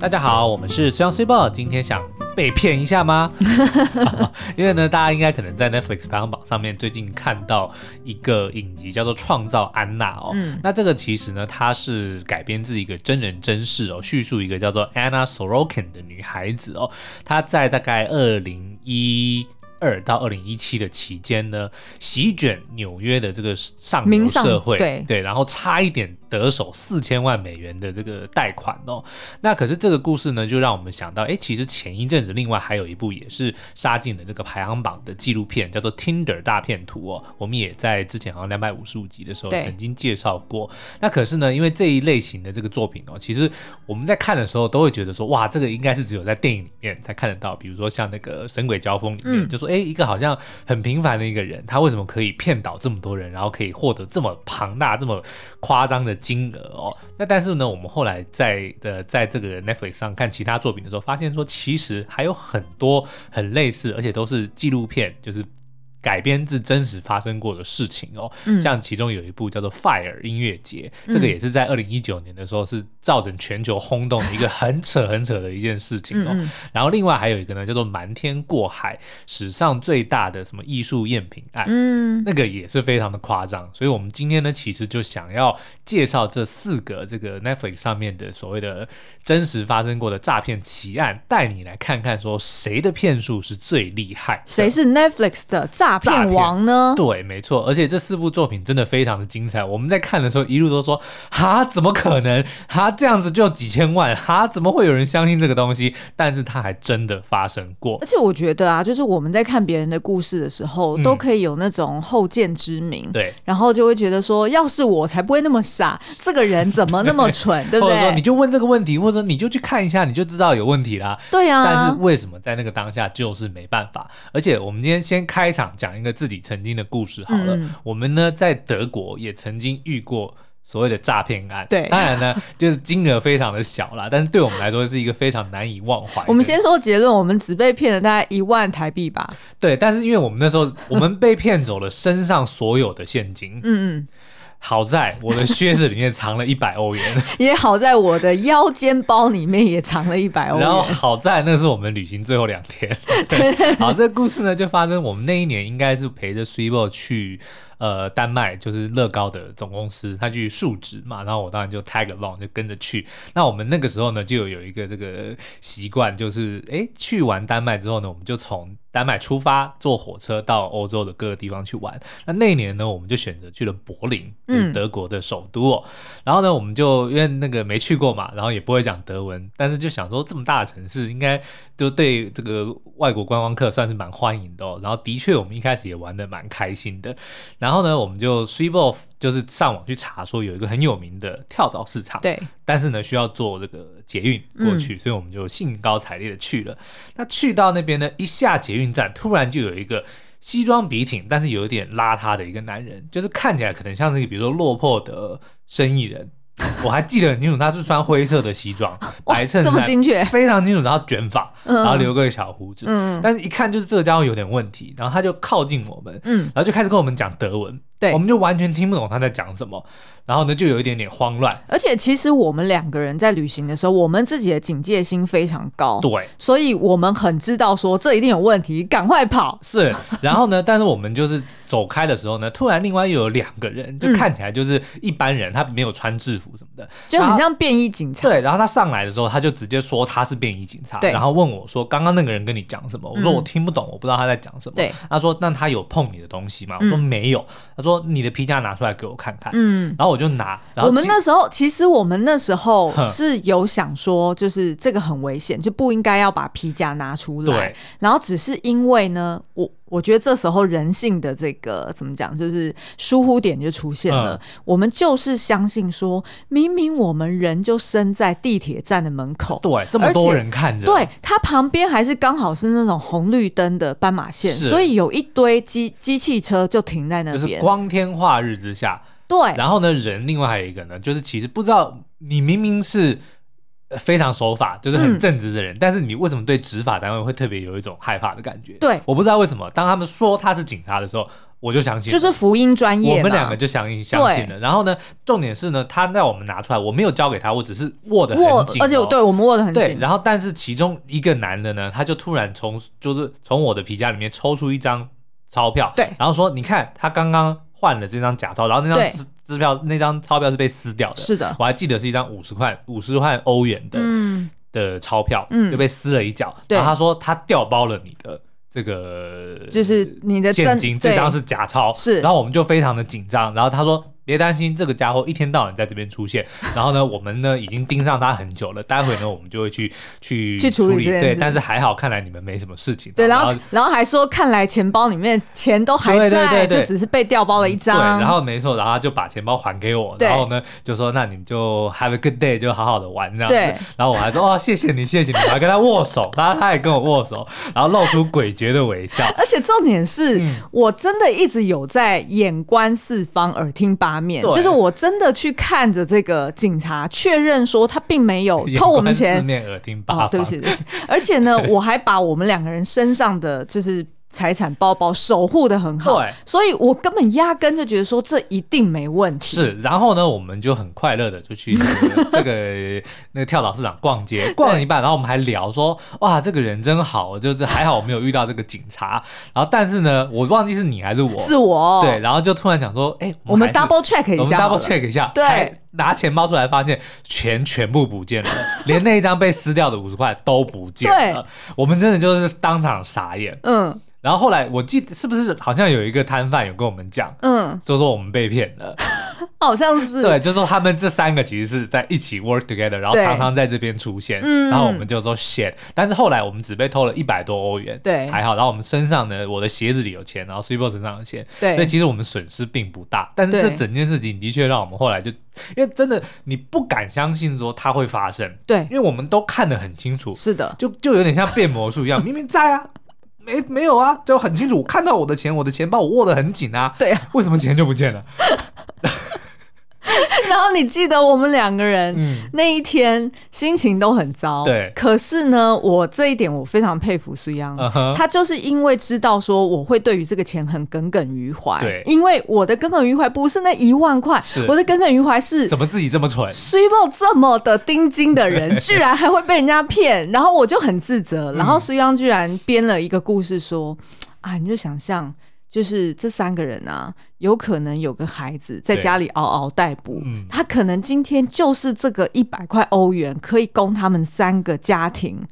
大家好，我们是虽阳虽报。今天想被骗一下吗？因为呢，大家应该可能在 Netflix 排行榜上面最近看到一个影集叫做《创造安娜》哦。嗯，那这个其实呢，它是改编自一个真人真事哦，叙述一个叫做 Anna Sorokin 的女孩子哦，她在大概二零一二到二零一七的期间呢，席卷纽约的这个上流社会，对对，然后差一点。得手四千万美元的这个贷款哦，那可是这个故事呢，就让我们想到，哎，其实前一阵子另外还有一部也是杀进了这个排行榜的纪录片，叫做《Tinder 大骗图》哦，我们也在之前好像两百五十五集的时候曾经介绍过。那可是呢，因为这一类型的这个作品哦，其实我们在看的时候都会觉得说，哇，这个应该是只有在电影里面才看得到，比如说像那个《神鬼交锋》里面，嗯、就说，哎，一个好像很平凡的一个人，他为什么可以骗倒这么多人，然后可以获得这么庞大、这么夸张的金额哦，那但是呢，我们后来在的在这个 Netflix 上看其他作品的时候，发现说其实还有很多很类似，而且都是纪录片，就是。改编自真实发生过的事情哦，嗯、像其中有一部叫做《Fire》音乐节，嗯、这个也是在二零一九年的时候是造成全球轰动的一个很扯很扯的一件事情哦。嗯、然后另外还有一个呢，叫做《瞒天过海》，史上最大的什么艺术赝品案，嗯，那个也是非常的夸张。所以我们今天呢，其实就想要介绍这四个这个 Netflix 上面的所谓的真实发生过的诈骗奇案，带你来看看说谁的骗术是最厉害，谁是 Netflix 的诈诈骗王呢？对，没错，而且这四部作品真的非常的精彩。我们在看的时候，一路都说：“哈，怎么可能？哈，这样子就几千万？哈，怎么会有人相信这个东西？”但是它还真的发生过。而且我觉得啊，就是我们在看别人的故事的时候，嗯、都可以有那种后见之明。对，然后就会觉得说，要是我才不会那么傻，这个人怎么那么蠢？对不对？或者说，你就问这个问题，或者说你就去看一下，你就知道有问题啦。对啊。但是为什么在那个当下就是没办法？而且我们今天先开场讲一个。自己曾经的故事好了，嗯、我们呢在德国也曾经遇过所谓的诈骗案。对，当然呢就是金额非常的小啦，但是对我们来说是一个非常难以忘怀。我们先说结论，我们只被骗了大概一万台币吧。对，但是因为我们那时候我们被骗走了身上所有的现金。嗯嗯。好在我的靴子里面藏了一百欧元，也好在我的腰间包里面也藏了一百欧元。然后好在那是我们旅行最后两天。对，好，这个故事呢就发生我们那一年应该是陪着 Sibor 去。呃，丹麦就是乐高的总公司，他去述职嘛，然后我当然就 tag along 就跟着去。那我们那个时候呢，就有有一个这个习惯，就是哎，去完丹麦之后呢，我们就从丹麦出发，坐火车到欧洲的各个地方去玩。那那一年呢，我们就选择去了柏林，嗯德国的首都哦。嗯、然后呢，我们就因为那个没去过嘛，然后也不会讲德文，但是就想说这么大的城市，应该就对这个外国观光客算是蛮欢迎的哦。然后的确，我们一开始也玩的蛮开心的。然后呢，我们就 swipe off，就是上网去查说有一个很有名的跳蚤市场，对，但是呢需要坐这个捷运过去，嗯、所以我们就兴高采烈的去了。那去到那边呢，一下捷运站，突然就有一个西装笔挺，但是有一点邋遢的一个男人，就是看起来可能像是一个比如说落魄的生意人。我还记得很清楚，他是穿灰色的西装，白衬衫，这么精确，非常清楚。然后卷发，然后留个小胡子，嗯，但是一看就是这个家伙有点问题。然后他就靠近我们，嗯，然后就开始跟我们讲德文。对，我们就完全听不懂他在讲什么，然后呢，就有一点点慌乱。而且，其实我们两个人在旅行的时候，我们自己的警戒心非常高，对，所以我们很知道说这一定有问题，赶快跑。是，然后呢，但是我们就是走开的时候呢，突然另外又有两个人，就看起来就是一般人，他没有穿制服什么的，就很像便衣警察。对，然后他上来的时候，他就直接说他是便衣警察，对，然后问我说刚刚那个人跟你讲什么？我说我听不懂，我不知道他在讲什么。对，他说那他有碰你的东西吗？我说没有。他说你的皮夹拿。拿出来给我看看，嗯，然后我就拿。然后我们那时候，其实我们那时候是有想说，就是这个很危险，就不应该要把皮夹拿出来。对。然后只是因为呢，我我觉得这时候人性的这个怎么讲，就是疏忽点就出现了。嗯、我们就是相信说，明明我们人就身在地铁站的门口，对，这么多人看着，对，它旁边还是刚好是那种红绿灯的斑马线，所以有一堆机机器车就停在那边，就是光天化日之下，对。然后呢，人另外还有一个呢，就是其实不知道你明明是非常守法，就是很正直的人，嗯、但是你为什么对执法单位会特别有一种害怕的感觉？对，我不知道为什么。当他们说他是警察的时候，我就相信，就是福音专业，我们两个就相信相信了。然后呢，重点是呢，他让我们拿出来，我没有交给他，我只是握的很紧，而且对我们握的很紧。对，然后但是其中一个男的呢，他就突然从就是从我的皮夹里面抽出一张钞票，对，然后说：“你看，他刚刚换了这张假钞，然后那张支票那张钞票是被撕掉的，是的，我还记得是一张五十块五十块欧元的。”嗯。的钞票，嗯，就被撕了一角。然后他说他调包了你的这个，就是你的现金，这张是假钞，是。然后我们就非常的紧张。然后他说。别担心，这个家伙一天到晚在这边出现。然后呢，我们呢已经盯上他很久了。待会呢，我们就会去去去处理。对，但是还好，看来你们没什么事情。对，然后然后还说，看来钱包里面钱都还在，对对对，就只是被调包了一张。对，然后没错，然后他就把钱包还给我。然后呢，就说那你们就 have a good day，就好好的玩这样子。然后我还说哦，谢谢你，谢谢你，我还跟他握手，然后他也跟我握手，然后露出诡谲的微笑。而且重点是我真的一直有在眼观四方，耳听八面，就是我。真的去看着这个警察，确认说他并没有偷我们钱。四面耳听八方。哦，对不起，对不起。而且呢，我还把我们两个人身上的就是。财产包包守护的很好，对，所以我根本压根就觉得说这一定没问题。是，然后呢，我们就很快乐的就去 这个这个那个跳蚤市场逛街，逛了一半，然后我们还聊说，哇，这个人真好，就是还好我没有遇到这个警察。然后，但是呢，我忘记是你还是我，是我，对，然后就突然讲说，哎，我们 double check 一下，我们 double check 一下，对，拿钱包出来发现钱全部不见了，连那一张被撕掉的五十块都不见了，我们真的就是当场傻眼，嗯。然后后来我记得是不是好像有一个摊贩有跟我们讲，嗯，就说我们被骗了，好像是，对，就说他们这三个其实是在一起 work together，然后常常在这边出现，嗯，然后我们就说 shit，但是后来我们只被偷了一百多欧元，对，还好，然后我们身上呢，我的鞋子里有钱，然后 Super 身上有钱，对，所以其实我们损失并不大，但是这整件事情的确让我们后来就，因为真的你不敢相信说它会发生，对，因为我们都看得很清楚，是的，就就有点像变魔术一样，明明在啊。没没有啊，就很清楚，我看到我的钱，我的钱包我握得很紧啊。对啊，为什么钱就不见了？然后你记得我们两个人、嗯、那一天心情都很糟，对。可是呢，我这一点我非常佩服苏央，uh huh、他就是因为知道说我会对于这个钱很耿耿于怀，对。因为我的耿耿于怀不是那一万块，是我的耿耿于怀是怎么自己这么蠢，虽报这么的钉金的人，居然还会被人家骗，然后我就很自责。然后苏央居然编了一个故事说，啊，你就想象。就是这三个人啊，有可能有个孩子在家里嗷嗷待哺，嗯、他可能今天就是这个一百块欧元可以供他们三个家庭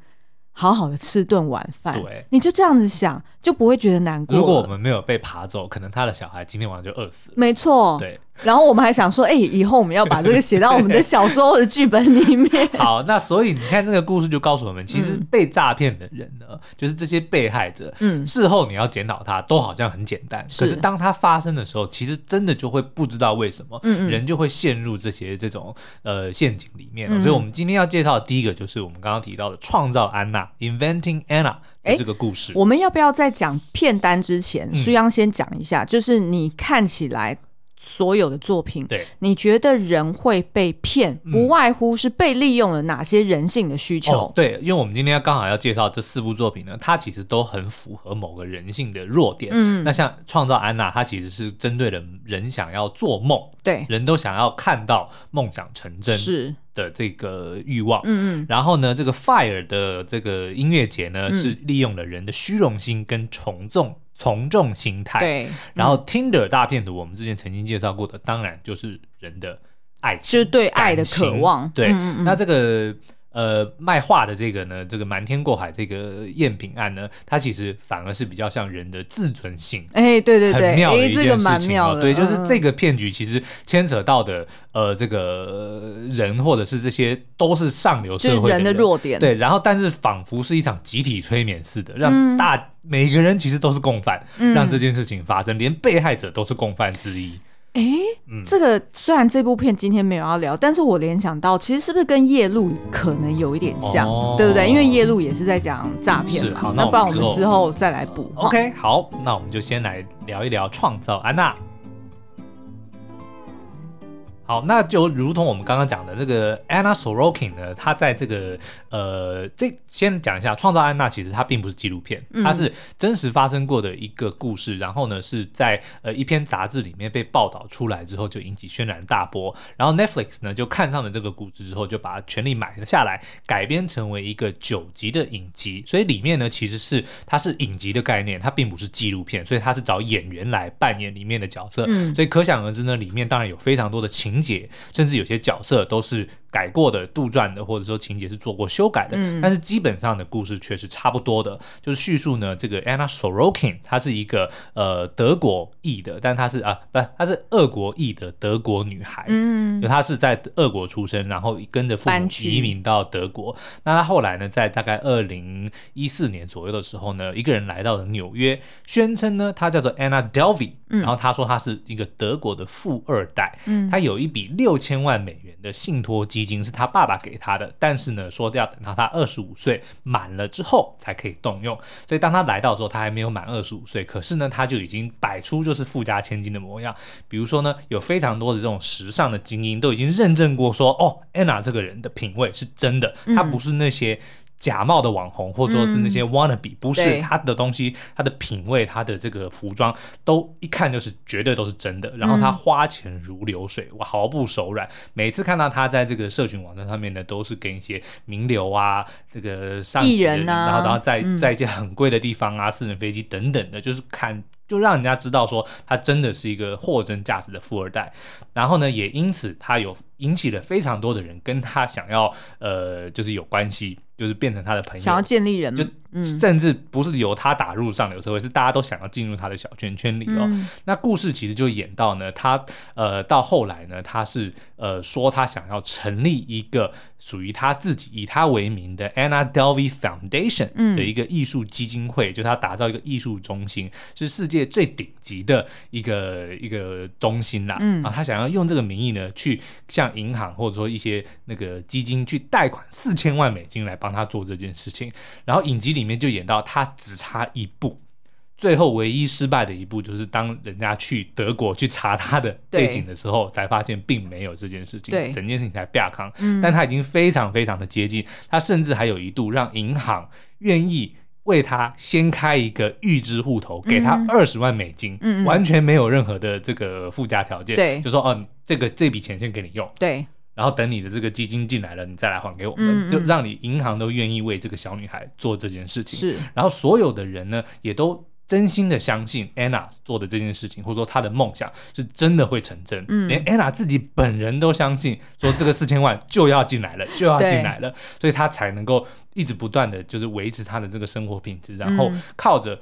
好好的吃顿晚饭。对，你就这样子想，就不会觉得难过。如果我们没有被爬走，可能他的小孩今天晚上就饿死了。没错。对。然后我们还想说，哎、欸，以后我们要把这个写到我们的小说或者剧本里面。好，那所以你看这个故事就告诉我们，其实被诈骗的人呢，嗯、就是这些被害者，嗯，事后你要检讨他，都好像很简单。是。可是当他发生的时候，其实真的就会不知道为什么，嗯嗯，人就会陷入这些这种呃陷阱里面。所以我们今天要介绍的第一个就是我们刚刚提到的创造安娜 （Inventing Anna） 的这个故事。我们要不要在讲片单之前，苏央先讲一下，嗯、就是你看起来。所有的作品，对，你觉得人会被骗，不外乎是被利用了哪些人性的需求？哦、对，因为我们今天要刚好要介绍这四部作品呢，它其实都很符合某个人性的弱点。嗯，那像《创造安娜》，它其实是针对了人想要做梦，对，人都想要看到梦想成真是的这个欲望。嗯嗯，然后呢，这个 Fire 的这个音乐节呢，嗯、是利用了人的虚荣心跟从众。从众心态，对，然后 Tinder 大骗徒，我们之前曾经介绍过的，当然就是人的爱情，就是对爱的渴望。对，嗯嗯，那这个。呃，卖画的这个呢，这个瞒天过海这个赝品案呢，它其实反而是比较像人的自尊心，哎、欸，对对对，很妙的一件事情哦。欸这个、妙对，就是这个骗局其实牵扯到的，呃，这个人或者是这些都是上流社会的人，人的弱点，对。然后，但是仿佛是一场集体催眠似的，让大、嗯、每个人其实都是共犯，嗯、让这件事情发生，连被害者都是共犯之一。哎，嗯、这个虽然这部片今天没有要聊，但是我联想到，其实是不是跟夜路可能有一点像，哦、对不对？因为夜路也是在讲诈骗嘛。那，那不然我们之后再来补。OK，好，那我们就先来聊一聊创造安娜。好，那就如同我们刚刚讲的这个 Anna Sorokin 呢，她在这个呃，这先讲一下，创造安娜其实它并不是纪录片，它是真实发生过的一个故事，然后呢是在呃一篇杂志里面被报道出来之后就引起轩然大波，然后 Netflix 呢就看上了这个故事之后就把它权力买了下来，改编成为一个九集的影集，所以里面呢其实是它是影集的概念，它并不是纪录片，所以它是找演员来扮演里面的角色，所以可想而知呢，里面当然有非常多的情。情节甚至有些角色都是改过的、杜撰的，或者说情节是做过修改的。嗯、但是基本上的故事却是差不多的。就是叙述呢，这个 Anna Sorokin 她是一个呃德国裔的，但她是啊不，她是俄国裔的德国女孩。嗯，就她是在俄国出生，然后跟着父母移民到德国。那她后来呢，在大概二零一四年左右的时候呢，一个人来到了纽约，宣称呢她叫做 Anna Delvey，嗯、然后她说她是一个德国的富二代。嗯，她有一。一笔六千万美元的信托基已经是他爸爸给他的，但是呢，说要等到他二十五岁满了之后才可以动用。所以当他来到的时候，他还没有满二十五岁，可是呢，他就已经摆出就是富家千金的模样。比如说呢，有非常多的这种时尚的精英都已经认证过说，哦，安娜这个人的品味是真的，他不是那些。假冒的网红，或者说是那些 wannabe，、嗯、不是他的东西，他的品味，他的这个服装，都一看就是绝对都是真的。然后他花钱如流水，我毫不手软。每次看到他在这个社群网站上面呢，都是跟一些名流啊，这个上级的人，啊、然后然后在在一些很贵的地方啊，嗯、私人飞机等等的，就是看。就让人家知道说他真的是一个货真价实的富二代，然后呢，也因此他有引起了非常多的人跟他想要呃，就是有关系，就是变成他的朋友，想要建立人，就甚至不是由他打入上流社会，是大家都想要进入他的小圈圈里哦。嗯、那故事其实就演到呢，他呃到后来呢，他是呃说他想要成立一个属于他自己以他为名的 Anna Delvey Foundation 的一个艺术基金会，嗯、就他打造一个艺术中心，是世界。最顶级的一个一个中心啦，嗯，啊，他想要用这个名义呢，去向银行或者说一些那个基金去贷款四千万美金来帮他做这件事情。然后影集里面就演到他只差一步，最后唯一失败的一步就是当人家去德国去查他的背景的时候，才发现并没有这件事情，对，整件事情才变康。嗯，但他已经非常非常的接近，他甚至还有一度让银行愿意。为他先开一个预支户头，给他二十万美金，嗯、完全没有任何的这个附加条件，对，就说哦，这个这笔钱先给你用，对，然后等你的这个基金进来了，你再来还给我们，嗯、就让你银行都愿意为这个小女孩做这件事情，是，然后所有的人呢也都。真心的相信 Anna 做的这件事情，或者说她的梦想是真的会成真，嗯、连 Anna 自己本人都相信，说这个四千万就要进来了，就要进来了，所以她才能够一直不断的就是维持她的这个生活品质，然后靠着。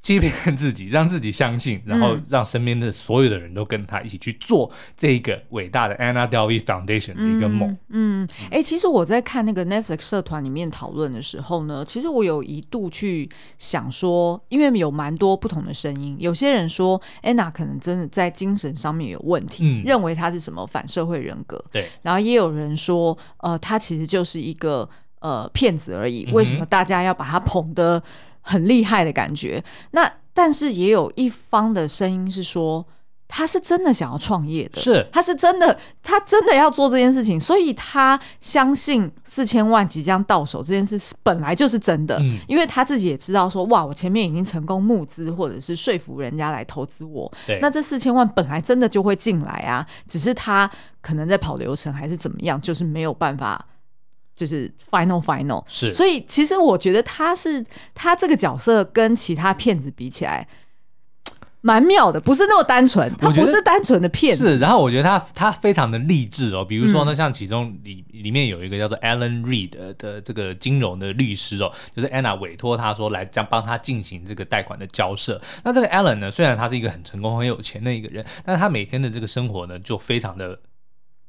欺骗自己，让自己相信，然后让身边的所有的人都跟他一起去做这个伟大的 Anna Delvey Foundation 的一个梦。嗯，哎、嗯欸，其实我在看那个 Netflix 社团里面讨论的时候呢，其实我有一度去想说，因为有蛮多不同的声音，有些人说 Anna 可能真的在精神上面有问题，嗯、认为他是什么反社会人格。对，然后也有人说，呃，他其实就是一个呃骗子而已。为什么大家要把他捧得？很厉害的感觉，那但是也有一方的声音是说，他是真的想要创业的，是。他是真的，他真的要做这件事情，所以他相信四千万即将到手这件事本来就是真的，嗯，因为他自己也知道说，哇，我前面已经成功募资或者是说服人家来投资我，那这四千万本来真的就会进来啊，只是他可能在跑流程还是怎么样，就是没有办法。就是 final final 是，所以其实我觉得他是他这个角色跟其他骗子比起来蛮妙的，不是那么单纯，他不是单纯的骗子。是，然后我觉得他他非常的励志哦，比如说呢，像其中里里面有一个叫做 Alan Reed 的这个金融的律师哦，就是 Anna 委托他说来将帮他进行这个贷款的交涉。那这个 Alan 呢，虽然他是一个很成功很有钱的一个人，但是他每天的这个生活呢，就非常的。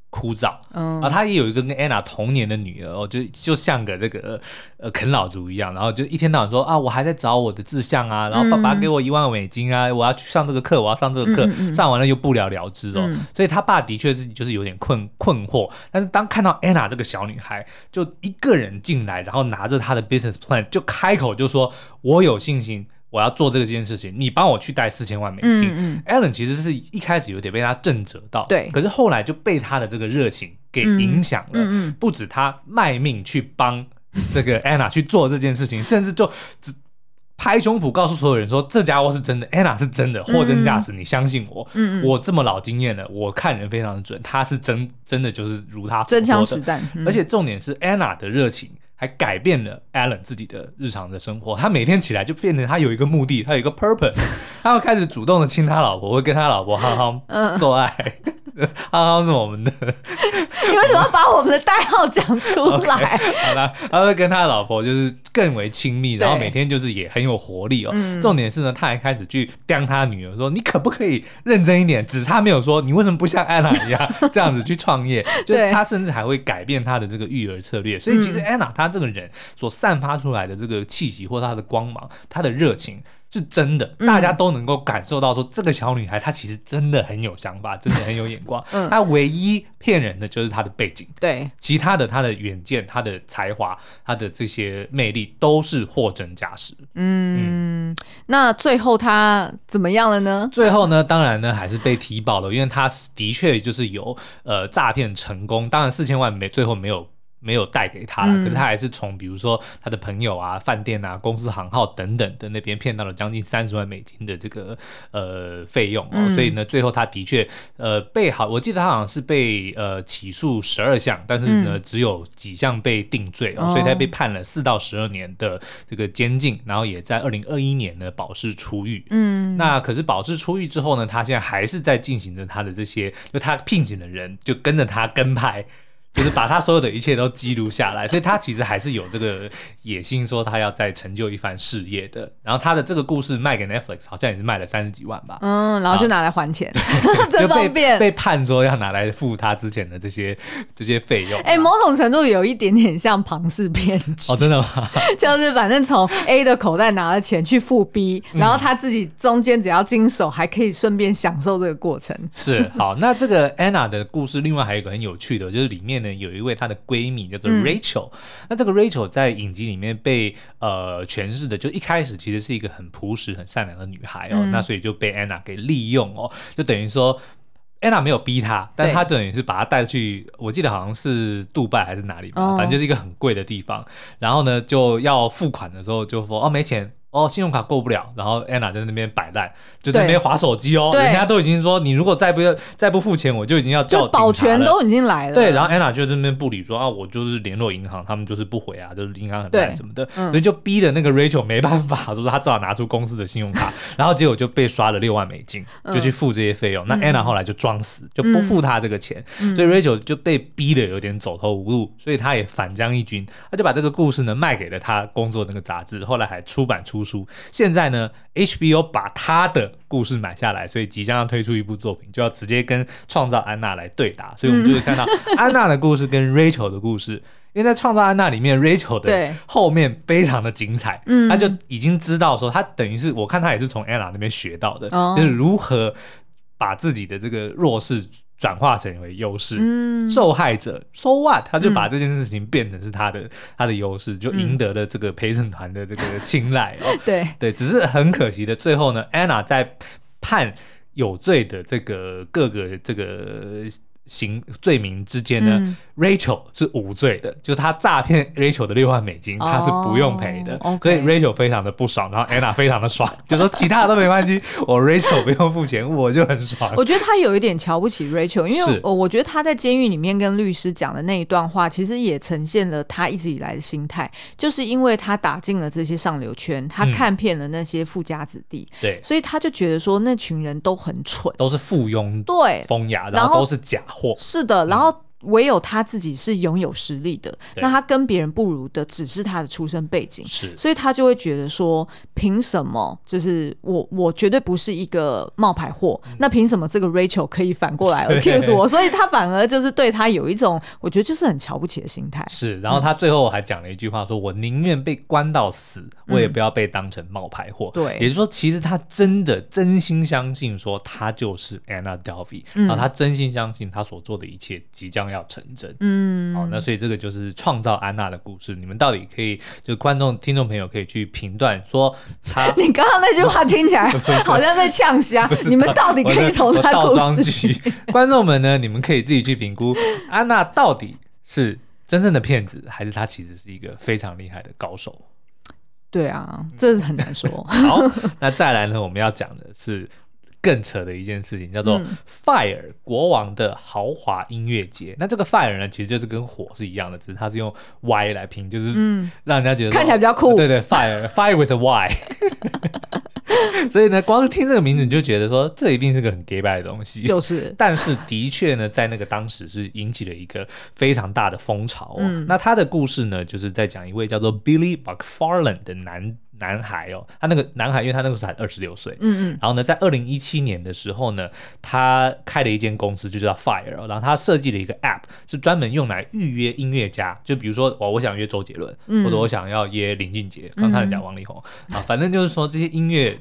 枯燥，嗯，啊，他也有一个跟安娜同年的女儿哦，就就像个这个呃啃老族一样，然后就一天到晚说啊，我还在找我的志向啊，然后爸爸给我一万美金啊，我要去上这个课，我要上这个课，嗯嗯、上完了又不了了之哦，嗯、所以他爸的确自己就是有点困困惑，但是当看到安娜这个小女孩就一个人进来，然后拿着她的 business plan 就开口就说，我有信心。我要做这件事情，你帮我去贷四千万美金。嗯嗯，Alan 其实是一开始有点被他震慑到，对，可是后来就被他的这个热情给影响了。嗯嗯，不止他卖命去帮这个 Anna 去做这件事情，甚至就只拍胸脯告诉所有人说，这家伙是真的，Anna 是真的，货真价实，你相信我。嗯嗯，我这么老经验了，我看人非常的准，他是真真的就是如他真枪实弹。而且重点是 Anna 的热情。还改变了 Alan 自己的日常的生活，他每天起来就变成他有一个目的，他有一个 purpose，他要开始主动的亲他老婆，会跟他老婆哈哈做爱。好好是我们的，你为什么要把我们的代号讲出来？Okay, 好了，他会跟他的老婆就是更为亲密，然后每天就是也很有活力哦。嗯、重点是呢，他还开始去刁他女儿说：“你可不可以认真一点？”只差没有说：“你为什么不像安娜一样这样子去创业？”就是他甚至还会改变他的这个育儿策略。所以其实安娜她这个人所散发出来的这个气息或她的光芒，她的热情。是真的，大家都能够感受到说，这个小女孩她其实真的很有想法，真的很有眼光。嗯，她唯一骗人的就是她的背景，对，其他的她的远见、她的才华、她的这些魅力都是货真价实。嗯，嗯，那最后她怎么样了呢？最后呢，当然呢还是被提保了，因为她的确就是有呃诈骗成功，当然四千万没最后没有。没有带给他了，可是他还是从比如说他的朋友啊、饭店啊、公司行号等等的那边骗到了将近三十万美金的这个呃费用哦，嗯、所以呢，最后他的确呃被好，我记得他好像是被呃起诉十二项，但是呢、嗯、只有几项被定罪哦，所以他被判了四到十二年的这个监禁，然后也在二零二一年呢保释出狱。嗯，那可是保释出狱之后呢，他现在还是在进行着他的这些，就他聘请的人就跟着他跟拍。就是把他所有的一切都记录下来，所以他其实还是有这个野心，说他要再成就一番事业的。然后他的这个故事卖给 Netflix，好像也是卖了三十几万吧。嗯，然后就拿来还钱，就被被判说要拿来付他之前的这些这些费用。哎、欸，某种程度有一点点像庞氏骗局。哦，真的吗？就是反正从 A 的口袋拿了钱去付 B，然后他自己中间只要经手，还可以顺便享受这个过程。是，好，那这个 Anna 的故事，另外还有一个很有趣的，就是里面。有一位她的闺蜜叫做 Rachel，、嗯、那这个 Rachel 在影集里面被呃诠释的，就一开始其实是一个很朴实、很善良的女孩哦，嗯、那所以就被 Anna 给利用哦，就等于说 Anna 没有逼她，但她等于是把她带去，我记得好像是杜拜还是哪里吧，哦、反正就是一个很贵的地方，然后呢就要付款的时候就说哦没钱。哦，信用卡过不了，然后 Anna 在那边摆烂，就在那边划手机哦。对人家都已经说，你如果再不要再不付钱，我就已经要叫。保全都已经来了。对，然后 Anna 就在那边不理说，说啊，我就是联络银行，他们就是不回啊，就是银行很烂什么的，嗯、所以就逼的那个 Rachel 没办法，说他只好拿出公司的信用卡，然后结果就被刷了六万美金，就去付这些费用。嗯、那 Anna 后来就装死，就不付他这个钱，嗯、所以 Rachel 就被逼的有点走投无路，所以他也反将一军，他就把这个故事呢卖给了他工作那个杂志，后来还出版出书，现在。呢，HBO 把他的故事买下来，所以即将要推出一部作品，就要直接跟创造安娜来对打。所以我们就会看到 安娜的故事跟 Rachel 的故事，因为在创造安娜里面，Rachel 的后面非常的精彩。嗯，他就已经知道说，他等于是我看他也是从安娜那边学到的，就是如何把自己的这个弱势。转化成为优势，嗯、受害者 so what？他就把这件事情变成是他的、嗯、他的优势，就赢得了这个陪审团的这个青睐。对对，只是很可惜的，最后呢，Anna 在判有罪的这个各个这个。行罪名之间呢、嗯、，Rachel 是无罪的，就是他诈骗 Rachel 的六万美金，他是不用赔的，所以 Rachel 非常的不爽，然后 Anna 非常的爽，就说其他的都没关系，我 Rachel 不用付钱，我就很爽。我觉得他有一点瞧不起 Rachel，因为我我觉得他在监狱里面跟律师讲的那一段话，其实也呈现了他一直以来的心态，就是因为他打进了这些上流圈，他看遍了那些富家子弟，对、嗯，所以他就觉得说那群人都很蠢，都是附庸，对，风雅，然后都是假是的，然后。唯有他自己是拥有实力的，那他跟别人不如的只是他的出身背景，是，所以他就会觉得说，凭什么就是我我绝对不是一个冒牌货，嗯、那凭什么这个 Rachel 可以反过来 accuse 我？所以他反而就是对他有一种我觉得就是很瞧不起的心态。是，然后他最后还讲了一句话说，说、嗯、我宁愿被关到死，我也不要被当成冒牌货。对、嗯，也就是说，其实他真的真心相信说他就是 Anna Delvey，、嗯、然后他真心相信他所做的一切即将。将要成真。嗯，好，那所以这个就是创造安娜的故事。你们到底可以，就观众、听众朋友可以去评断说他，你刚刚那句话听起来 好像在呛虾。你们到底可以从他故事？观众们呢，你们可以自己去评估安娜到底是真正的骗子，还是他其实是一个非常厉害的高手？对啊，这是很难说。好，那再来呢，我们要讲的是。更扯的一件事情叫做 Fire 国王的豪华音乐节。嗯、那这个 Fire 呢，其实就是跟火是一样的，只是它是用 Y 来拼，就是让人家觉得、嗯、看起来比较酷。对对，Fire Fire with a Y。所以呢，光是听这个名字你就觉得说，这一定是个很 gay 拜的东西。就是，但是的确呢，在那个当时是引起了一个非常大的风潮、哦。嗯、那他的故事呢，就是在讲一位叫做 Billy McFarland 的男。男孩哦，他那个男孩，因为他那个时候才二十六岁，嗯嗯，然后呢，在二零一七年的时候呢，他开了一间公司，就叫 Fire，然后他设计了一个 App，是专门用来预约音乐家，就比如说我我想约周杰伦，嗯、或者我想要约林俊杰，刚才讲王力宏、嗯、啊，反正就是说这些音乐。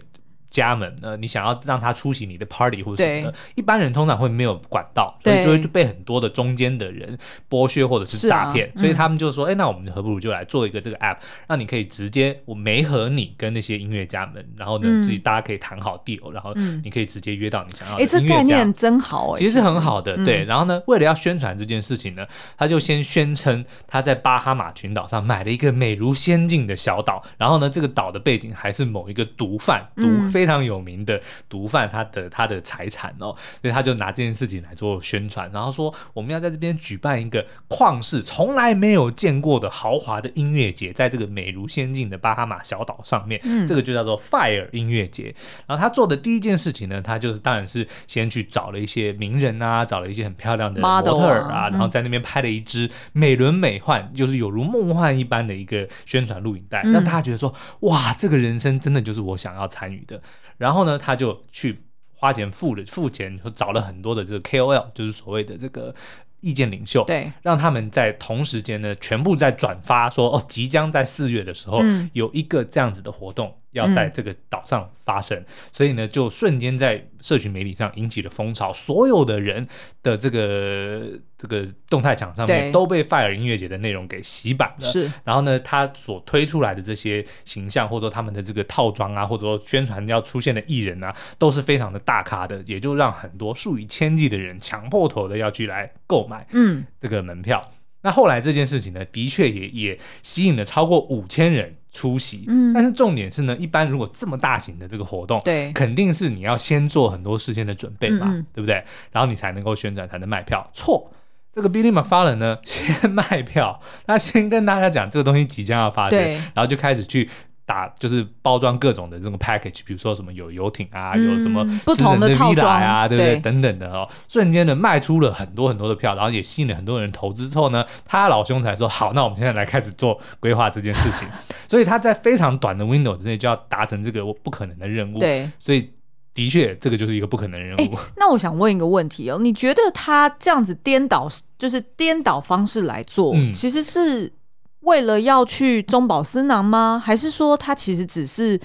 家门，呃，你想要让他出席你的 party 或者什么的，一般人通常会没有管道，所以就会被很多的中间的人剥削或者是诈骗，啊嗯、所以他们就说，哎、欸，那我们何不如就来做一个这个 app，让你可以直接我没和你跟那些音乐家们，然后呢，嗯、自己大家可以谈好 deal，然后你可以直接约到你想要的音乐家。哎、欸，这概念真好哎、欸，其实。是很好的，嗯、对。然后呢，为了要宣传这件事情呢，他就先宣称他在巴哈马群岛上买了一个美如仙境的小岛，然后呢，这个岛的背景还是某一个毒贩，毒非常有名的。毒贩他的他的财产哦，所以他就拿这件事情来做宣传，然后说我们要在这边举办一个旷世从来没有见过的豪华的音乐节，在这个美如仙境的巴哈马小岛上面，嗯、这个就叫做 Fire 音乐节。然后他做的第一件事情呢，他就是当然是先去找了一些名人啊，找了一些很漂亮的模特儿啊，啊然后在那边拍了一支美轮美奂，嗯、就是有如梦幻一般的一个宣传录影带，让大家觉得说哇，这个人生真的就是我想要参与的。然后呢，他就去花钱付了付钱，找了很多的这个 KOL，就是所谓的这个意见领袖，对，让他们在同时间呢，全部在转发说哦，即将在四月的时候、嗯、有一个这样子的活动。要在这个岛上发生，嗯、所以呢，就瞬间在社群媒体上引起了风潮，所有的人的这个这个动态墙上面都被 Fire 音乐节的内容给洗版了。是，然后呢，他所推出来的这些形象，或者说他们的这个套装啊，或者说宣传要出现的艺人啊，都是非常的大咖的，也就让很多数以千计的人强迫头的要去来购买，嗯，这个门票。嗯、那后来这件事情呢，的确也也吸引了超过五千人。出席，嗯，但是重点是呢，一般如果这么大型的这个活动，对，肯定是你要先做很多事先的准备嘛，对不对？然后你才能够宣传，才能卖票。错，这个 Billy McFarland 呢，先卖票，他先跟大家讲这个东西即将要发生，然后就开始去。打就是包装各种的这种 package，比如说什么有游艇啊，嗯、有什么不同的套装啊，对不对？对等等的哦，瞬间的卖出了很多很多的票，然后也吸引了很多人投资之后呢，他老兄才说好，那我们现在来开始做规划这件事情。所以他在非常短的 window 之内就要达成这个不可能的任务。对，所以的确这个就是一个不可能的任务。那我想问一个问题哦，你觉得他这样子颠倒，就是颠倒方式来做，嗯、其实是？为了要去中饱私囊吗？还是说他其实只是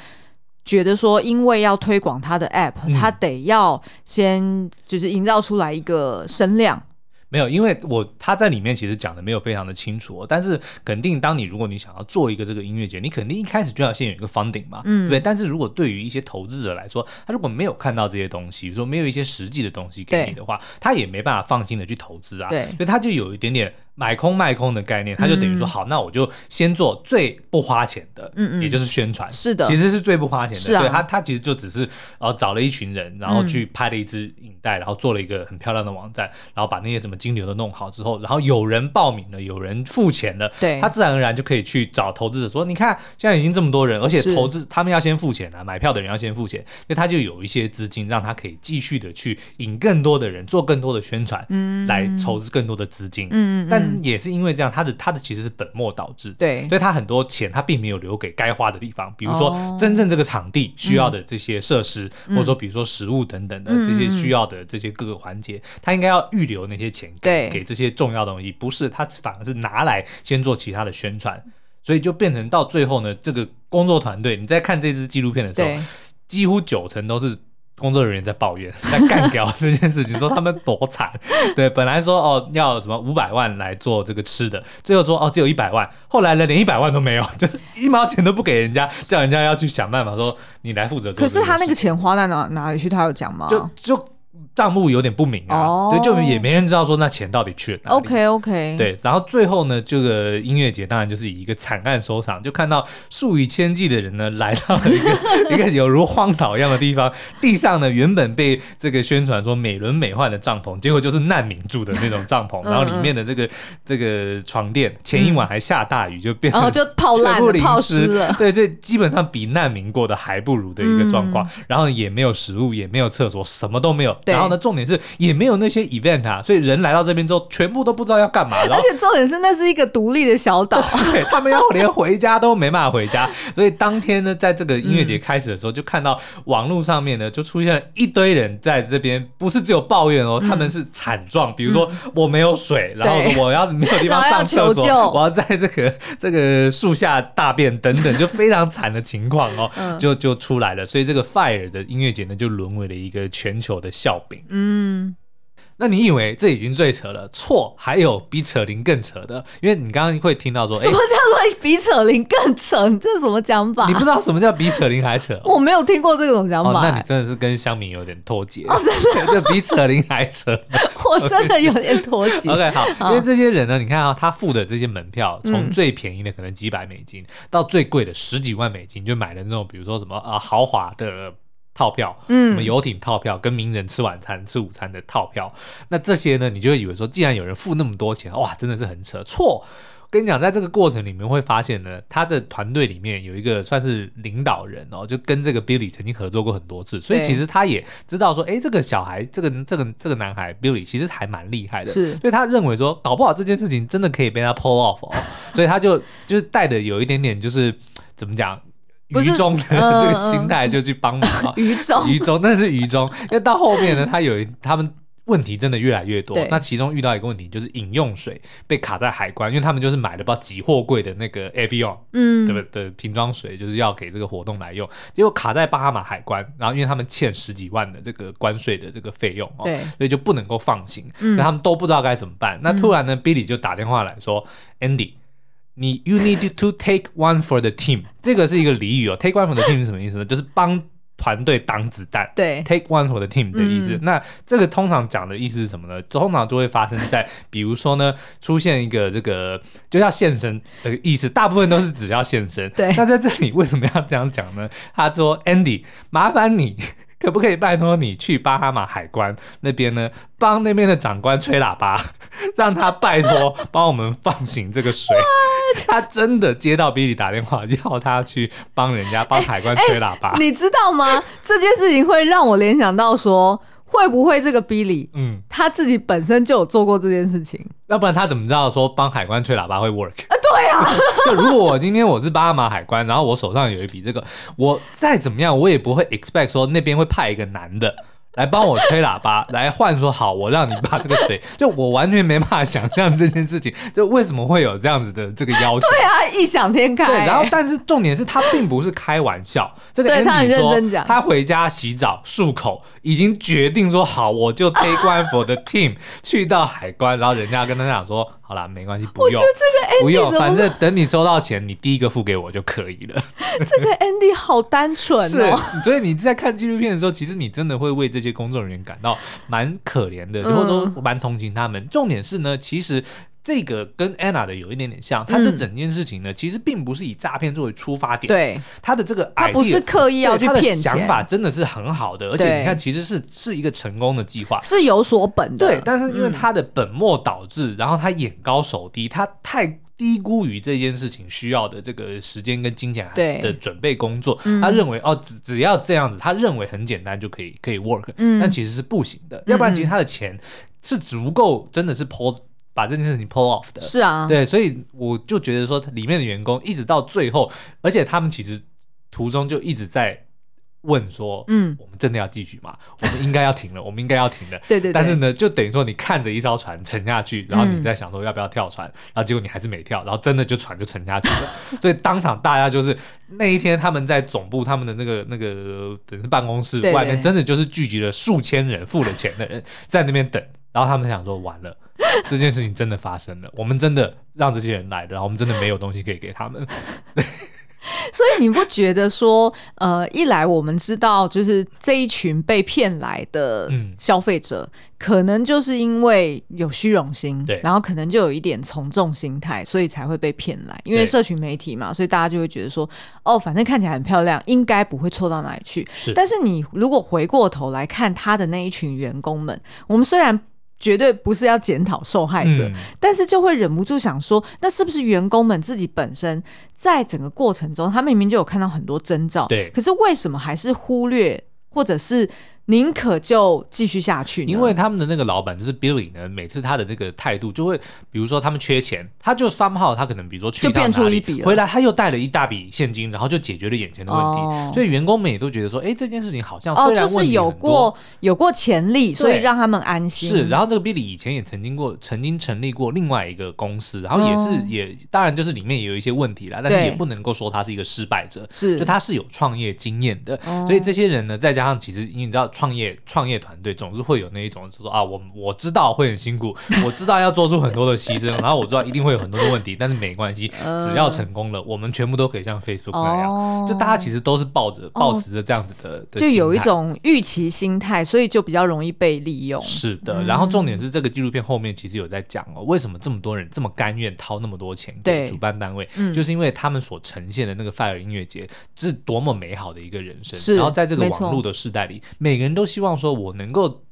觉得说，因为要推广他的 app，嗯、他得要先就是营造出来一个声量？没有，因为我他在里面其实讲的没有非常的清楚，哦，但是肯定当你如果你想要做一个这个音乐节，你肯定一开始就要先有一个 funding 嘛，嗯，对不对？但是如果对于一些投资者来说，他如果没有看到这些东西，比如说没有一些实际的东西给你的话，他也没办法放心的去投资啊，对，所以他就有一点点。买空卖空的概念，他就等于说好，那我就先做最不花钱的，嗯嗯，也就是宣传，是的，其实是最不花钱的。对他，他其实就只是呃找了一群人，然后去拍了一支影带，然后做了一个很漂亮的网站，然后把那些什么金流都弄好之后，然后有人报名了，有人付钱了，对，他自然而然就可以去找投资者说，你看现在已经这么多人，而且投资他们要先付钱啊，买票的人要先付钱，所以他就有一些资金让他可以继续的去引更多的人做更多的宣传，嗯，来筹资更多的资金，嗯，但是也是因为这样。他的他的其实是本末倒置，对，所以他很多钱他并没有留给该花的地方，比如说真正这个场地需要的这些设施，嗯、或者说比如说食物等等的这些需要的这些各个环节，嗯、他应该要预留那些钱给给这些重要的东西，不是他反而是拿来先做其他的宣传，所以就变成到最后呢，这个工作团队你在看这支纪录片的时候，几乎九成都是。工作人员在抱怨，在干掉这件事情，说他们多惨。对，本来说哦要什么五百万来做这个吃的，最后说哦只有一百万，后来呢连一百万都没有，就是一毛钱都不给人家，叫人家要去想办法说你来负责。可是他那个钱花在哪哪里去？他有讲吗？就就。账目有点不明啊，所以、oh. 就也没人知道说那钱到底去了哪里。OK OK，对，然后最后呢，这个音乐节当然就是以一个惨案收场，就看到数以千计的人呢来到了一个 一个有如荒岛一样的地方，地上呢原本被这个宣传说美轮美奂的帐篷，结果就是难民住的那种帐篷，然后里面的这个这个床垫前一晚还下大雨，就变成然后就泡烂了，泡湿了，对，这基本上比难民过得还不如的一个状况，嗯、然后也没有食物，也没有厕所，什么都没有，对。然后呢，重点是也没有那些 event 啊，所以人来到这边之后，全部都不知道要干嘛。而且重点是，那是一个独立的小岛，对，他们要连回家都没办法回家。所以当天呢，在这个音乐节开始的时候，嗯、就看到网络上面呢，就出现了一堆人在这边，不是只有抱怨哦，嗯、他们是惨状，比如说我没有水，嗯、然后我要没有地方 上厕所，我要在这个这个树下大便等等，就非常惨的情况哦，嗯、就就出来了。所以这个 Fire 的音乐节呢，就沦为了一个全球的笑柄。嗯。那你以为这已经最扯了？错，还有比扯铃更扯的。因为你刚刚会听到说，什么叫做比扯铃更扯？这是什么讲法？你不知道什么叫比扯铃还扯？我没有听过这种讲法、欸哦。那你真的是跟乡民有点脱节。哦，真的，这比扯铃还扯。我真的有点脱节。OK，好，好，因为这些人呢，你看啊，他付的这些门票，从最便宜的可能几百美金，嗯、到最贵的十几万美金，就买的那种，比如说什么啊豪华的。套票，嗯，什么游艇套票，跟名人吃晚餐、吃午餐的套票，那这些呢，你就会以为说，既然有人付那么多钱，哇，真的是很扯。错，跟你讲，在这个过程里面会发现呢，他的团队里面有一个算是领导人哦，就跟这个 Billy 曾经合作过很多次，所以其实他也知道说，哎，这个小孩，这个这个这个男孩 Billy 其实还蛮厉害的，是，所以他认为说，搞不好这件事情真的可以被他 pull off 哦，所以他就就是带的有一点点就是怎么讲。愚忠的 这个心态就去帮忙啊，愚忠，愚忠，那是愚忠。因为到后面呢，他有他们问题真的越来越多。对那其中遇到一个问题，就是饮用水被卡在海关，因为他们就是买了包几货柜的那个 Evian，嗯，对不对？的瓶装水，就是要给这个活动来用，结果卡在巴哈马海关，然后因为他们欠十几万的这个关税的这个费用哦，对，所以就不能够放行，那、嗯、他们都不知道该怎么办。那突然呢、嗯、，Billy 就打电话来说，Andy。你 you need to take one for the team，这个是一个俚语哦。take one for the team 是什么意思呢？就是帮团队挡子弹。对，take one for the team 的意思。嗯、那这个通常讲的意思是什么呢？通常就会发生在，比如说呢，出现一个这个就要现身的意思，大部分都是只要现身。对，那在这里为什么要这样讲呢？他说，Andy，麻烦你。可不可以拜托你去巴哈马海关那边呢，帮那边的长官吹喇叭，让他拜托帮我们放行这个水。他真的接到 Billy 打电话，要他去帮人家帮海关吹喇叭。欸欸，你知道吗？这件事情会让我联想到说。会不会这个 Billy，嗯，他自己本身就有做过这件事情？要不然他怎么知道说帮海关吹喇叭会 work？啊，对啊，就如果我今天我是巴拿马海关，然后我手上有一笔这个，我再怎么样我也不会 expect 说那边会派一个男的。来帮我吹喇叭，来换说好，我让你把这个水，就我完全没办法想象这件事情，就为什么会有这样子的这个要求？对啊，异想天开。对，然后但是重点是他并不是开玩笑，这个 Andy 说他很认真讲，他回家洗澡漱口，已经决定说好，我就 take one for the team 去到海关，然后人家跟他讲说。好啦，没关系，不用，我觉得这个 Andy 不用，反正等你收到钱，你第一个付给我就可以了。这个 Andy 好单纯哦，所以你在看纪录片的时候，其实你真的会为这些工作人员感到蛮可怜的，或者说蛮同情他们。嗯、重点是呢，其实。这个跟 Anna 的有一点点像，他这整件事情呢，其实并不是以诈骗作为出发点。对，他的这个 idea，他不是刻意要去骗钱，他的想法真的是很好的，而且你看，其实是是一个成功的计划，是有所本的。对，但是因为他的本末倒置，然后他眼高手低，他太低估于这件事情需要的这个时间跟金钱的准备工作。他认为哦，只只要这样子，他认为很简单就可以可以 work，嗯但其实是不行的。要不然，其实他的钱是足够，真的是 pose。把这件事情 pull off 的，是啊，对，所以我就觉得说，里面的员工一直到最后，而且他们其实途中就一直在问说，嗯，我们真的要继续吗？我们应该要停了，我们应该要停了。对对。但是呢，就等于说你看着一艘船沉下去，然后你在想说要不要跳船，然后结果你还是没跳，然后真的就船就沉下去了。所以当场大家就是那一天他们在总部他们的那个那个等于办公室外面，真的就是聚集了数千人付了钱的人在那边等，然后他们想说完了，这件事情真的发生了，我们真的让这些人来了，然后我们真的没有东西可以给他们。对。所以你不觉得说，呃，一来我们知道，就是这一群被骗来的消费者，嗯、可能就是因为有虚荣心，对，然后可能就有一点从众心态，所以才会被骗来。因为社群媒体嘛，所以大家就会觉得说，哦，反正看起来很漂亮，应该不会错到哪里去。是，但是你如果回过头来看他的那一群员工们，我们虽然。绝对不是要检讨受害者，嗯，但是就会忍不住想说，那是不是员工们自己本身在整个过程中，他明明就有看到很多征兆，对，可是为什么还是忽略，或者是？宁可就继续下去，因为他们的那个老板就是 Billy 呢，每次他的那个态度就会，比如说他们缺钱，他就 somehow 他可能比如说去到哪里，回来他又带了一大笔现金，然后就解决了眼前的问题，哦、所以员工们也都觉得说，哎，这件事情好像哦，就是有过有过潜力，所以让他们安心。是，然后这个 Billy 以前也曾经过，曾经成立过另外一个公司，然后也是、哦、也当然就是里面也有一些问题啦，但是也不能够说他是一个失败者，是，就他是有创业经验的，哦、所以这些人呢，再加上其实因为你知道创业创业。团队总是会有那一种，就是说啊，我我知道会很辛苦，我知道要做出很多的牺牲，然后我知道一定会有很多的问题，但是没关系，只要成功了，我们全部都可以像 Facebook 那样，就大家其实都是抱着抱持着这样子的，就有一种预期心态，所以就比较容易被利用。是的，然后重点是这个纪录片后面其实有在讲哦，为什么这么多人这么甘愿掏那么多钱给主办单位，就是因为他们所呈现的那个 Fire 音乐节是多么美好的一个人生，然后在这个网络的时代里，每个人都希望说。我能够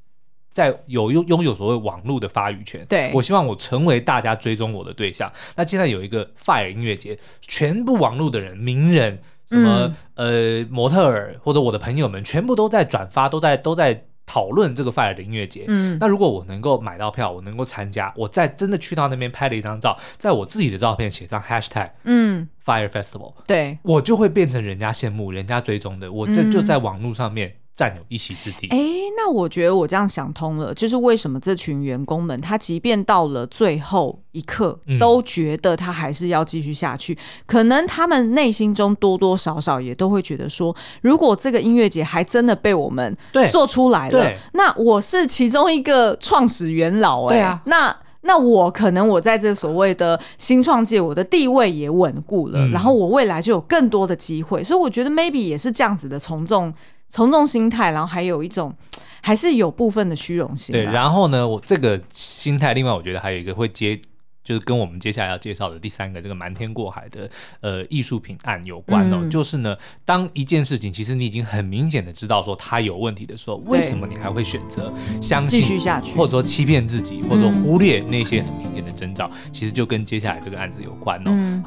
在有拥拥有所谓网络的发语权，对，我希望我成为大家追踪我的对象。那现在有一个 Fire 音乐节，全部网络的人、名人、什么、嗯、呃模特儿或者我的朋友们，全部都在转发，都在都在讨论这个 Fire 的音乐节。嗯，那如果我能够买到票，我能够参加，我在真的去到那边拍了一张照，在我自己的照片写上 Hashtag，嗯，Fire Festival，对，我就会变成人家羡慕、人家追踪的。我这就在网络上面。嗯占有一席之地。哎，那我觉得我这样想通了，就是为什么这群员工们，他即便到了最后一刻，都觉得他还是要继续下去。嗯、可能他们内心中多多少少也都会觉得说，如果这个音乐节还真的被我们做出来了，那我是其中一个创始元老、欸。哎，那。那我可能我在这所谓的新创界，我的地位也稳固了，嗯，然后我未来就有更多的机会，所以我觉得 maybe 也是这样子的从众从众心态，然后还有一种 还是有部分的虚荣心。对，然后呢，我这个心态，另外我觉得还有一个会接。就是跟我们接下来要介绍的第三个这个瞒天过海的呃艺术品案有关哦，嗯、就是呢，当一件事情其实你已经很明显的知道说它有问题的时候，为什么你还会选择相信继续下去，或者说欺骗自己，或者说忽略那些很明显的征兆，嗯、其实就跟接下来这个案子有关哦。嗯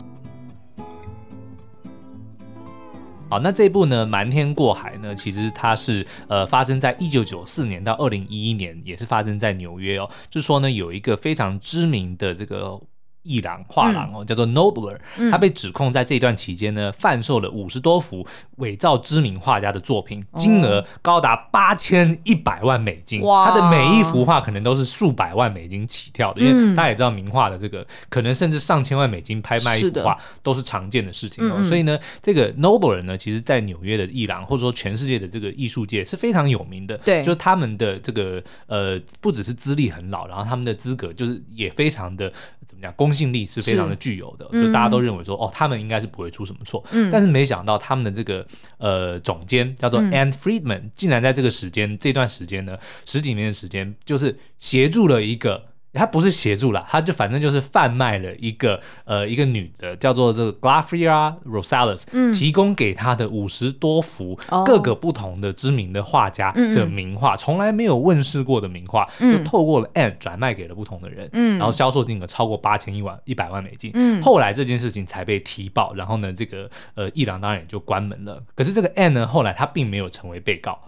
好，那这部呢，《瞒天过海》呢，其实它是呃发生在一九九四年到二零一一年，也是发生在纽约哦。就说呢，有一个非常知名的这个。艺廊画廊哦，叫做 Nobler，他被指控在这段期间呢，贩售了五十多幅伪造知名画家的作品，金额高达八千一百万美金。哇！他的每一幅画可能都是数百万美金起跳的，因为大家也知道名画的这个可能甚至上千万美金拍卖一幅画都是常见的事情哦。所以呢，这个 Nobler 呢，其实在纽约的艺廊或者说全世界的这个艺术界是非常有名的。对，就是他们的这个呃，不只是资历很老，然后他们的资格就是也非常的怎么讲公。信力是非常的具有的，就大家都认为说，哦，他们应该是不会出什么错。嗯，但是没想到他们的这个呃总监叫做 Anne Friedman，竟然在这个时间这段时间呢，十几年的时间，就是协助了一个。他不是协助了，他就反正就是贩卖了一个呃一个女的叫做这个 Glafira Rosales，嗯，提供给他的五十多幅各个不同的知名的画家的名画，从、嗯、来没有问世过的名画，嗯、就透过了 Anne 转卖给了不同的人，嗯，然后销售金额超过八千一万一百万美金，嗯，后来这件事情才被提报，然后呢，这个呃伊朗当然也就关门了。可是这个 Anne 呢，后来他并没有成为被告。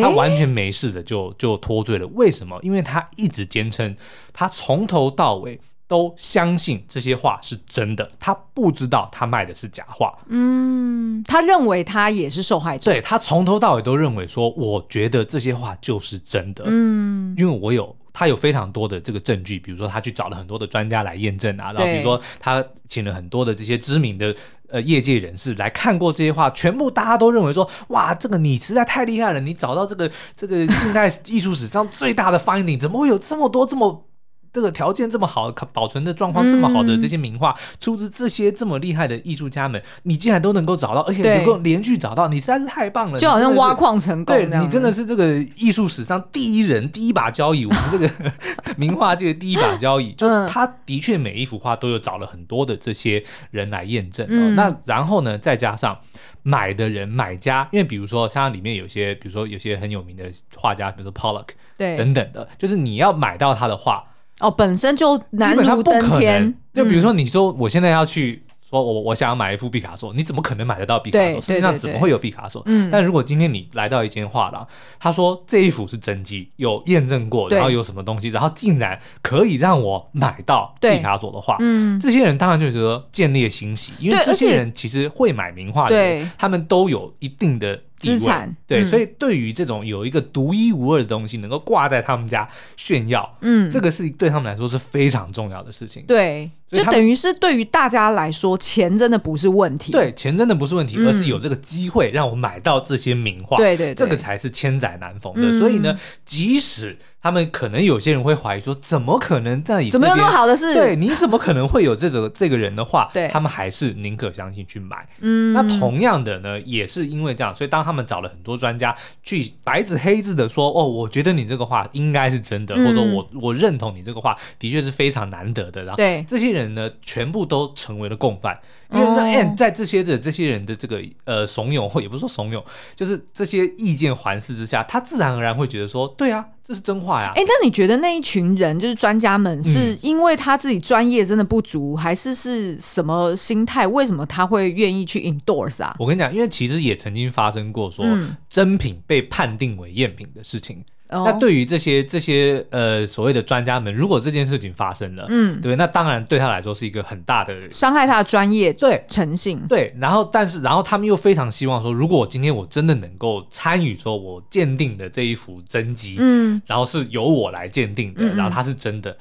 他完全没事的就就脱罪了，为什么？因为他一直坚称，他从头到尾都相信这些话是真的，他不知道他卖的是假话。嗯，他认为他也是受害者。对，他从头到尾都认为说，我觉得这些话就是真的。嗯，因为我有他有非常多的这个证据，比如说他去找了很多的专家来验证啊，然后比如说他请了很多的这些知名的呃业界人士来看过这些话，全部大家都认为说，哇，这个你实在太厉害了，你找到这个这个近代艺术史上最大的发现怎么会有这么多这么。这个条件这么好，保存的状况这么好的这些名画，嗯、出自这些这么厉害的艺术家们，你竟然都能够找到，而且能够连续找到，你实在是太棒了！就好像挖矿成功，对，你真的是这个艺术史上第一人，第一把交椅，我们这个 名画界的第一把交椅，就他的确每一幅画都有找了很多的这些人来验证。嗯、那然后呢，再加上买的人买家，因为比如说像里面有些，比如说有些很有名的画家，比如说 Pollock，对，等等的，就是你要买到他的画。哦，本身就难如登天。就比如说，你说我现在要去说，我我想要买一幅毕卡索，你怎么可能买得到毕卡索？世界上怎么会有毕卡索？嗯。但如果今天你来到一间画廊，他说这一幅是真迹，有验证过，然后有什么东西，然后竟然可以让我买到毕卡索的画，嗯，这些人当然就觉得见猎心喜，因为这些人其实会买名画的人，他们都有一定的。资产对，嗯、所以对于这种有一个独一无二的东西能够挂在他们家炫耀，嗯，这个是对他们来说是非常重要的事情。对，就等于是对于大家来说，钱真的不是问题。对，钱真的不是问题，而是有这个机会让我买到这些名画。对对，这个才是千载难逢的。嗯、所以呢，即使他们可能有些人会怀疑说，怎么可能在？怎么有那么好的事？对，你怎么可能会有这种这个人的话？对，他们还是宁可相信去买。嗯，那同样的呢，也是因为这样，所以当他们找了很多专家去白纸黑字的说，哦，我觉得你这个话应该是真的，嗯、或者我我认同你这个话的确是非常难得的。然后，对这些人呢，全部都成为了共犯。因为那 Anne 在这些的这些人的这个呃怂恿，或也不是说怂恿，就是这些意见环视之下，他自然而然会觉得说，对啊，这是真话呀。哎，那你觉得那一群人就是专家们，是因为他自己专业真的不足，嗯、还是是什么心态？为什么他会愿意去 endorse 啊？我跟你讲，因为其实也曾经发生过说真品被判定为赝品的事情。那对于这些这些呃所谓的专家们，如果这件事情发生了，嗯，对，那当然对他来说是一个很大的伤害他的专业对。诚信。对，然后但是然后他们又非常希望说，如果我今天我真的能够参与说我鉴定的这一幅真迹，嗯，然后是由我来鉴定的，然后它是真的，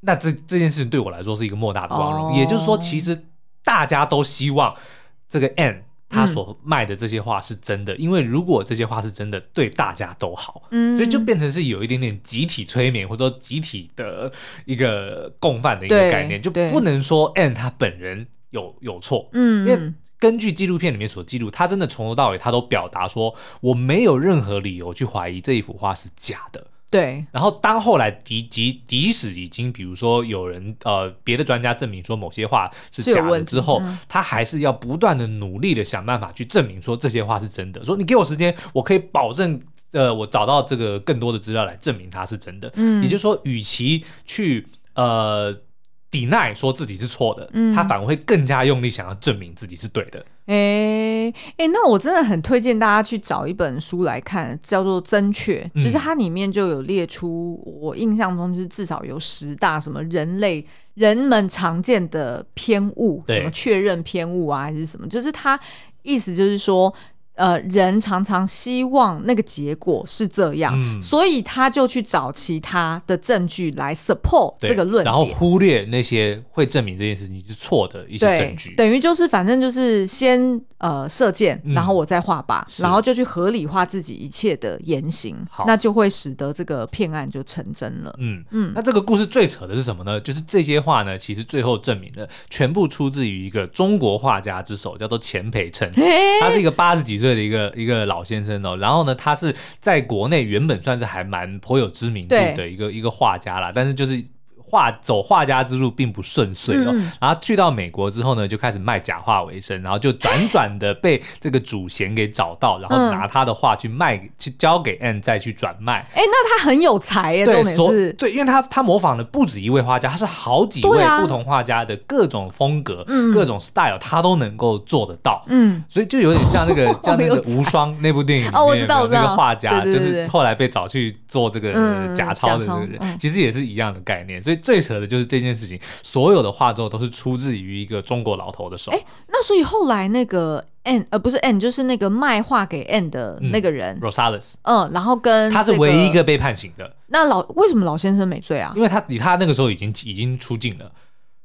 那这这件事情对我来说是一个莫大的光荣。哦、也就是说，其实大家都希望这个 Anne。他所卖的这些画是真的，嗯、因为如果这些画是真的，对大家都好，嗯，所以就变成是有一点点集体催眠，或者说集体的一个共犯的一个概念，就不能说 Anne 他本人有有错，嗯，因为根据纪录片里面所记录，他真的从头到尾他都表达说，我没有任何理由去怀疑这一幅画是假的。对，然后当后来即即即使已经，比如说有人呃别的专家证明说某些话是假的之后，嗯、他还是要不断的努力的想办法去证明说这些话是真的。说你给我时间，我可以保证，呃，我找到这个更多的资料来证明它是真的。嗯，也就是说，与其去呃。Deny 说自己是错的，嗯，他反而会更加用力想要证明自己是对的。哎哎、欸欸，那我真的很推荐大家去找一本书来看，叫做《真确》，嗯、就是它里面就有列出我印象中就是至少有十大什么人类人们常见的偏误，什么确认偏误啊，还是什么，就是它意思就是说。呃，人常常希望那个结果是这样，嗯、所以他就去找其他的证据来 support 这个论点，然后忽略那些会证明这件事情是错的一些证据。等于就是，反正就是先呃射箭，然后我再画靶，嗯、然后就去合理化自己一切的言行，是那就会使得这个骗案就成真了。嗯。嗯，嗯那这个故事最扯的是什么呢？就是这些画呢，其实最后证明了全部出自于一个中国画家之手，叫做钱培琛，他是一个八十几岁的一个一个老先生哦，然后呢，他是在国内原本算是还蛮颇有知名度的一个一个画家啦，但是就是。画走画家之路并不顺遂哦，嗯、然后去到美国之后呢，就开始卖假画为生，然后就辗转 的被这个主嫌给找到，然后拿他的画去卖，嗯、去交给 Anne 再去转卖。哎，那他很有才耶，对重点是，对，因为他他模仿的不止一位画家，他是好几位不同画家的各种风格、啊、各种 style，他都能够做得到。嗯，所以就有点像那个 像那个无双那部电影里面哦，我知道，那个画家，就是后来被找去做这个假钞的这个人，其实也是一样的概念，所以。最扯的就是这件事情，所有的画作都是出自于一个中国老头的手。哎，那所以后来那个 N 呃不是 N，就是那个卖画给 N 的那个人、嗯、Rosales，嗯，然后跟、这个、他是唯一一个被判刑的。那老为什么老先生没罪啊？因为他以他那个时候已经已经出境了。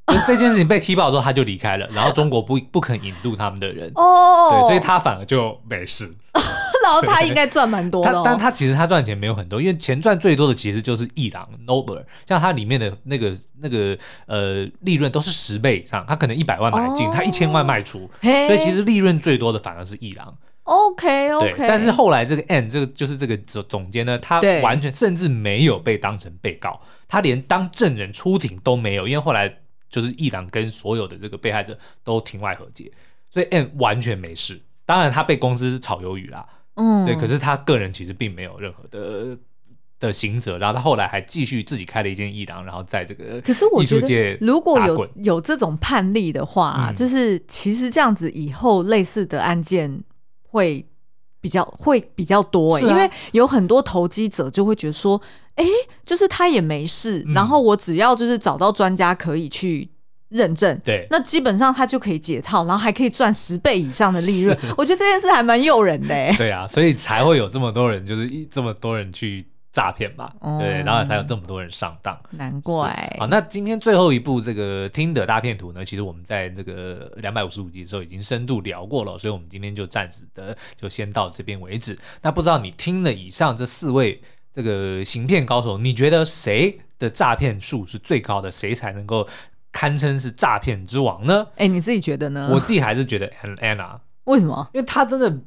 这件事情被踢爆之后，他就离开了，然后中国不不肯引渡他们的人，哦，对，所以他反而就没事。然后他应该赚蛮多的、哦，但他其实他赚钱没有很多，因为钱赚最多的其实就是艺廊 Nobler，像他里面的那个那个呃利润都是十倍以上，他可能一百万买进，哦、他一千万卖出，所以其实利润最多的反而是艺廊。OK OK，但是后来这个 N 这个就是这个总总监呢，他完全甚至没有被当成被告，他连当证人出庭都没有，因为后来。就是艺廊跟所有的这个被害者都庭外和解，所以 N 完全没事。当然他被公司炒鱿鱼啦，嗯，对。可是他个人其实并没有任何的的行者，然后他后来还继续自己开了一间艺廊，然后在这个可是我觉得如果有有这种判例的话，嗯，就是其实这样子以后类似的案件会比较会比较多，欸，啊，因为有很多投机者就会觉得说。哎，就是他也没事，嗯，然后我只要就是找到专家可以去认证，对，那基本上他就可以解套，然后还可以赚十倍以上的利润。我觉得这件事还蛮诱人的。对啊，所以才会有这么多人，就是这么多人去诈骗吧，嗯，对，然后才有这么多人上当。难怪。好，那今天最后一部这个 Tinder 大骗图呢，其实我们在这个两百五十五集的时候已经深度聊过了，所以我们今天就暂时的就先到这边为止。那不知道你听了以上这四位。这个行骗高手，你觉得谁的诈骗数是最高的？谁才能够堪称是诈骗之王呢？哎，你自己觉得呢？我自己还是觉得 Anna，为什么？因为她真的，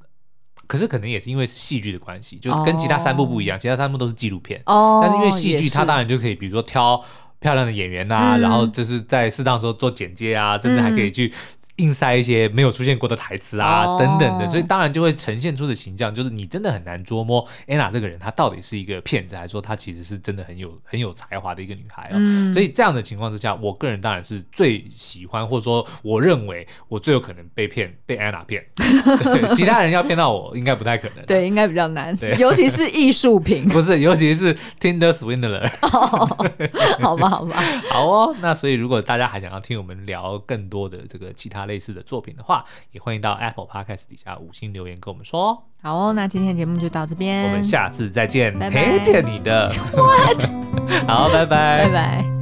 可是可能也是因为是戏剧的关系，就跟其他三部不一样，哦、其他三部都是纪录片哦。但是因为戏剧，她当然就可以，比如说挑漂亮的演员啊，嗯、然后就是在适当时候做剪接啊，甚至还可以去。硬塞一些没有出现过的台词啊，oh. 等等的，所以当然就会呈现出的形象，就是你真的很难捉摸 Anna 这个人，她到底是一个骗子，还是说她其实是真的很有很有才华的一个女孩哦。嗯、所以这样的情况之下，我个人当然是最喜欢，或者说我认为我最有可能被骗，被 Anna 骗。对，其他人要骗到我，应该不太可能。对，应该比较难。对，尤其是艺术品。不是，尤其是 Tinder Swindler。好吧，好吧。好哦，那所以如果大家还想要听我们聊更多的这个其他类似的作品的话，也欢迎到 Apple Podcast 底下五星留言跟我们说。好哦，那今天节目就到这边，我们下次再见，陪点你的。好，拜拜，拜拜。